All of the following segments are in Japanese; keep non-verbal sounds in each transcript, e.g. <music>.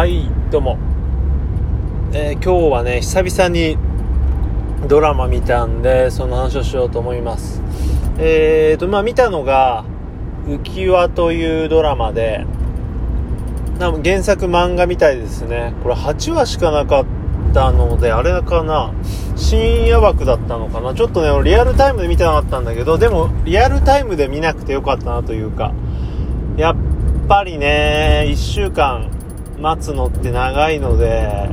はいどうも、えー、今日はね久々にドラマ見たんでその話をしようと思います。えーとまあ見たのが浮輪というドラマでな原作漫画みたいですね。これ8話しかなかったのであれかな。深夜枠だったのかな。ちょっとねリアルタイムで見てなかったんだけどでもリアルタイムで見なくてよかったなというか。やっぱりね1週間待つのって長いので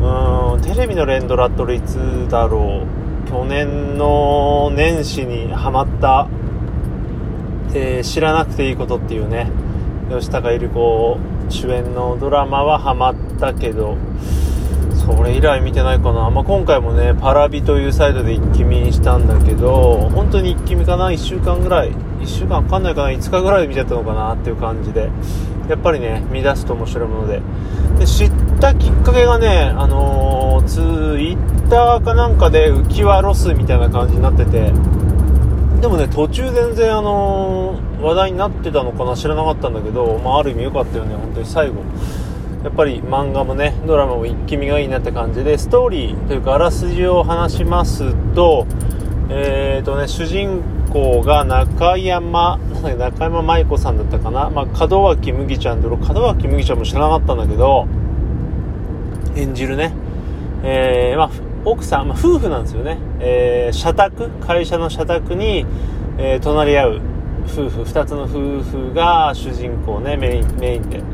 うんテレビの連ドラっていつだろう。去年の年始にハマった、えー、知らなくていいことっていうね。吉高由里子主演のドラマはハマったけどそれ以来見てないかな、まあ、今回もねパラビというサイトで一気見したんだけど本当に一気見かな？1週間ぐらい。1週間わかんないかな？5日ぐらいで見ちゃったのかなっていう感じで。やっぱりね見出すと面白いもので。で知ったきっかけがねあのー、ツイッターかなんかで浮き輪ロスみたいな感じになってて。でもね途中全然あのー、話題になってたのかな？知らなかったんだけど、まあ、ある意味良かったよね本当に最後。やっぱり漫画もねドラマも一気見がいいなって感じでストーリーというかあらすじを話しますとえーとね主人公が中山 <laughs> 中山舞子さんだったかな、まあ、門脇麦ちゃんで門脇麦ちゃんも知らなかったんだけど演じるね、えー、まあ、奥さん、まあ、夫婦なんですよね、えー、社宅会社の社宅に、えー、隣り合う夫婦2つの夫婦が主人公ねメインメインで。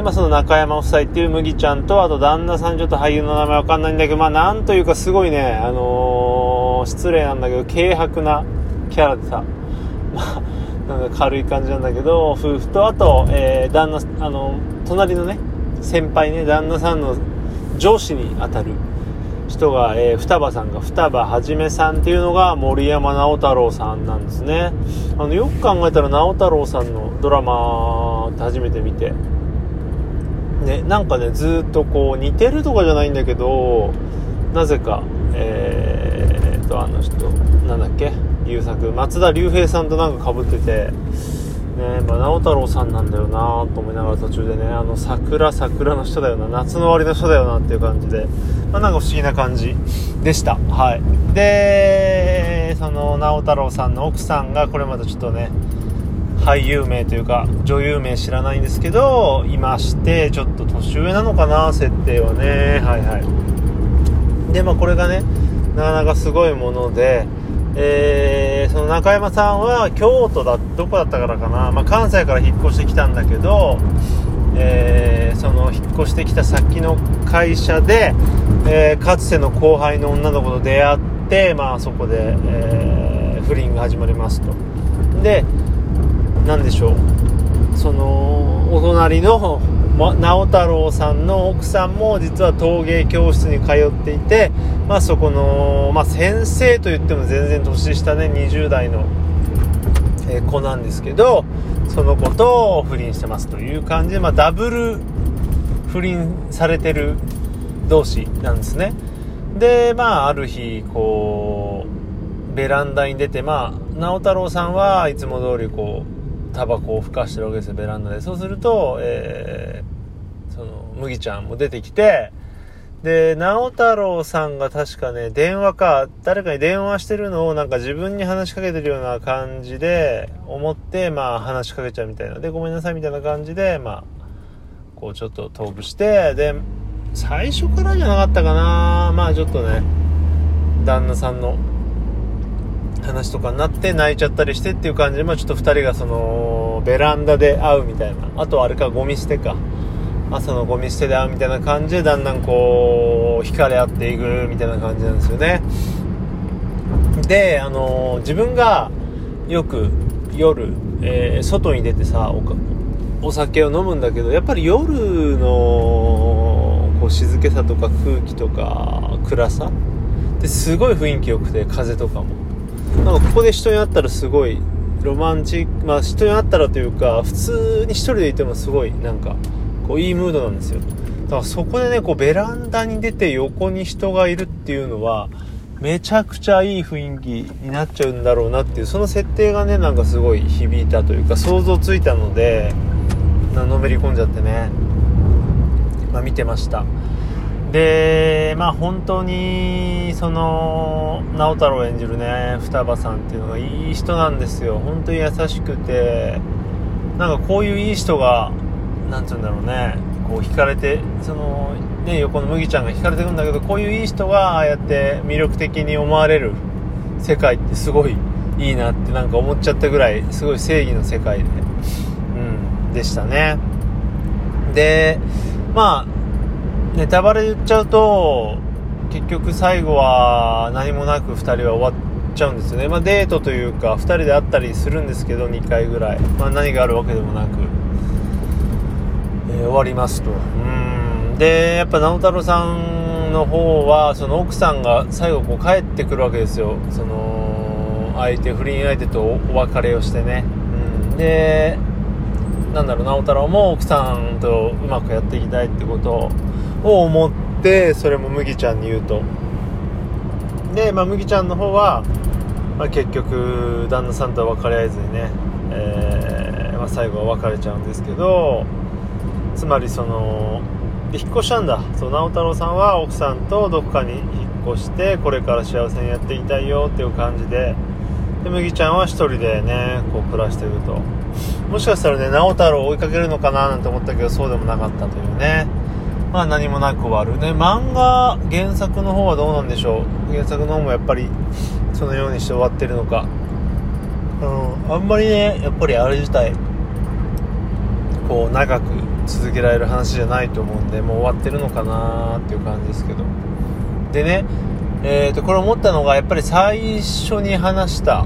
で、まあ、その中山夫妻っていう麦ちゃんとあと旦那さんちょっと俳優の名前わかんないんだけどまあなんというかすごいねあのー、失礼なんだけど軽薄なキャラでさ <laughs> まあなんか軽い感じなんだけど夫婦とあと、えー、旦那あの隣のね先輩ね旦那さんの上司にあたる人が、えー、双葉さんが双葉はじめさんっていうのが森山直太朗さんなんですね。あのよく考えたら直太朗さんのドラマって初めて見て。ねなんかねずっとこう似てるとかじゃないんだけどなぜかえー、っとあの人なんだっけ優作松田龍平さんとなんかかぶっててねまあ、直太朗さんなんだよなと思いながら途中でねあの桜桜の人だよな夏の終わりの人だよなっていう感じで、まあ、なんか不思議な感じでした。はい。でその直太朗さんの奥さんがこれまたちょっとね俳優名というか女優名知らないんですけどいましてちょっと年上なのかな設定はね。はいはい。でまあこれがねなかなかすごいものでえー、その中山さんは京都だどこだったからかな、まあ、関西から引っ越してきたんだけど、えー、その引っ越してきた先の会社で、えー、かつての後輩の女の子と出会って、まあ、そこで、え不倫が始まりますと。で何でしょう。そのお隣の直太朗さんの奥さんも実は陶芸教室に通っていて、まあ、そこの、まあ、先生といっても全然年下ね20代の、え子なんですけどその子と不倫してますという感じで、まあ、ダブル不倫されてる同士なんですね。でまあある日こうベランダに出てまあ直太朗さんはいつも通りこうタバコをふかしてるわけですよベランダでそうすると、えー、その麦ちゃんも出てきてで、直太朗さんが確かね、電話か、誰かに電話してるのをなんか自分に話しかけてるような感じで思って、まあ話しかけちゃうみたいな。で、ごめんなさいみたいな感じで、まあ、こうちょっとトークして、で、最初からじゃなかったかなまあちょっとね、旦那さんの話とかになって泣いちゃったりしてっていう感じで、まあちょっと2人がその、ベランダで会うみたいな。あとあれか、ゴミ捨てか。朝のゴミ捨てで会うみたいな感じでだんだんこう惹かれ合っていくみたいな感じなんですよねであの自分がよく夜、えー、外に出てさお酒を飲むんだけどやっぱり夜のこう静けさとか空気とか暗さですごい雰囲気良くて風とかもなんかここで人に会ったらすごいロマンチックまあ人に会ったらというか普通に1人でいてもすごいなんかこういいムードなんですよ。だからそこでねこうベランダに出て横に人がいるっていうのはめちゃくちゃいい雰囲気になっちゃうんだろうなっていうその設定がねなんかすごい響いたというか想像ついたのでのめり込んじゃってねまあ、見てました。でまあ本当にその直太朗演じるね双葉さんっていうのがいい人なんですよ。本当に優しくてなんかこういういい人が何て言うんだろうねこう惹かれてそのね横の麦ちゃんが惹かれてるんだけどこういういい人がああやって魅力的に思われる世界ってすごいいいなってなんか思っちゃったぐらいすごい正義の世界で、うん、でしたね。でまあネタバレ言っちゃうと結局最後は何もなく2人は終わっちゃうんですよね、まあ、デートというか2人で会ったりするんですけど2回ぐらい、まあ、何があるわけでもなく、えー、終わりますと。うん。でやっぱ直太朗さんの方はその奥さんが最後こう帰ってくるわけですよ。その相手不倫相手とお別れをしてね、うん、でなんだろう直太朗も奥さんとうまくやっていきたいってことをを思ってそれも麦ちゃんに言うと。で、まあ、麦ちゃんの方は、まあ、結局旦那さんとは別れ合えずにね、えー、まあ、最後は別れちゃうんですけどつまりそので引っ越したんだ。そう直太朗さんは奥さんとどこかに引っ越してこれから幸せにやっていきたいよっていう感じでで麦ちゃんは1人でねこう暮らしてると。もしかしたらね直太朗を追いかけるのかななんて思ったけどそうでもなかったというね。まあ何もなく終わる。ね漫画原作の方はどうなんでしょう。原作の方もやっぱりそのようにして終わってるのか。うんあんまりねやっぱりあれ自体こう長く続けられる話じゃないと思うんでもう終わってるのかなっていう感じですけど。でねえーとこれ思ったのがやっぱり最初に話した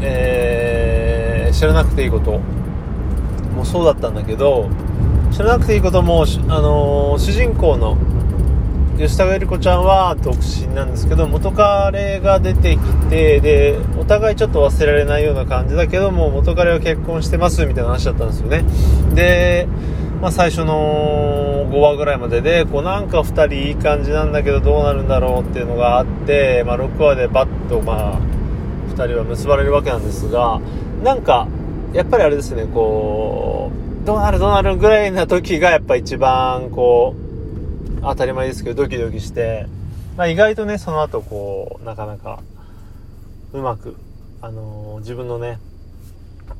えー、知らなくていいこともそうだったんだけど知らなくていいことも、あのー、主人公の吉高由里子ちゃんは独身なんですけど元彼が出てきてでお互いちょっと忘れられないような感じだけども元彼は結婚してますみたいな話だったんですよね。で、まあ、最初の5話ぐらいまででこうなんか2人いい感じなんだけどどうなるんだろうっていうのがあって、まあ、6話でバッとまあ2人は結ばれるわけなんですがなんかやっぱりあれですねこうどうなるどうなるぐらいな時がやっぱ一番こう、当たり前ですけどドキドキして、まあ、意外とね、その後こう、なかなかうまく、あのー、自分のね、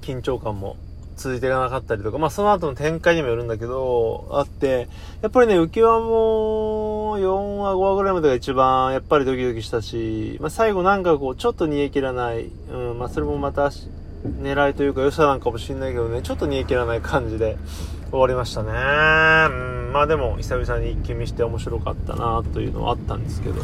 緊張感も続いていかなかったりとか、まあその後の展開にもよるんだけど、あって、やっぱりね、浮き輪も4話、5話ぐらいまでが一番やっぱりドキドキしたし、まあ最後なんかこう、ちょっと煮え切らない、うん、まあそれもまた狙いというか良さなんかもしんないけどね、ちょっと煮え切らない感じで終わりましたね。うん、まあでも久々に一気見して面白かったなというのはあったんですけど。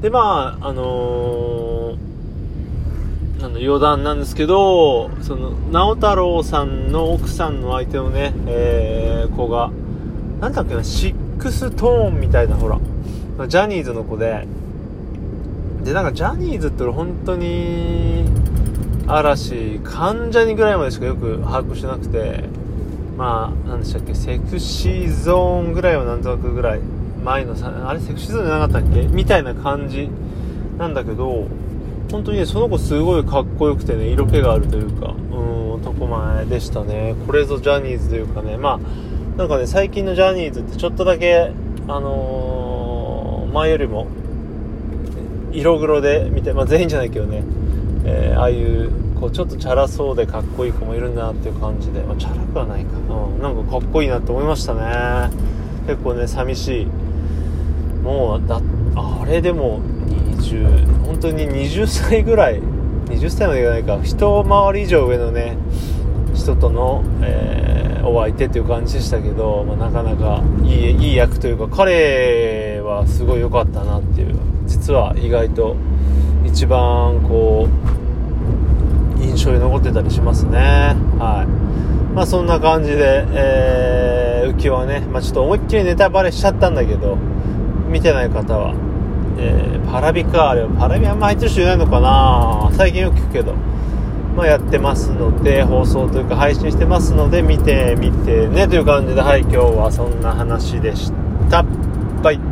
で、まあ、あのー、あの余談なんですけど、その、直太朗さんの奥さんの相手のね、えー、子が、なんだっけな、シックストーンみたいな、ほら、ジャニーズの子で、で、なんかジャニーズって本当に、嵐関ジャニぐらいまでしかよく把握してなくてまあ何でしたっけセクシーゾーンぐらいはなんとなくぐらい前のさあれセクシーゾーンじゃなかったっけ？みたいな感じなんだけど本当にねその子すごいかっこよくてね色気があるというかうん男前でしたね。これぞジャニーズというかね。まあなんかね最近のジャニーズってちょっとだけあのー、前よりも色黒で見てまあ全員じゃないけどね。えー、ああいうこうちょっとチャラそうでかっこいい子もいるんだなっていう感じで、まあ、チャラくはないか、うん、なんかかっこいいなって思いましたね。結構ね寂しい。もうだあれでも20本当に20歳ぐらい20歳までいかないか。一回り以上上のね人との、えー、お相手っていう感じでしたけど、まあ、なかなかいいいい役というか彼はすごい良かったなっていう。実は意外と一番こう印象に残ってたりしますね。はい。まあそんな感じで、えー、浮き輪ね、まあ、ちょっと思いっきりネタバレしちゃったんだけど見てない方は、えー、パラビかあれはパラビあんま入ってる人いないのかな。最近よく聞くけど。まあ、やってますので放送というか配信してますので見てみてねという感じではい今日はそんな話でした。バイ。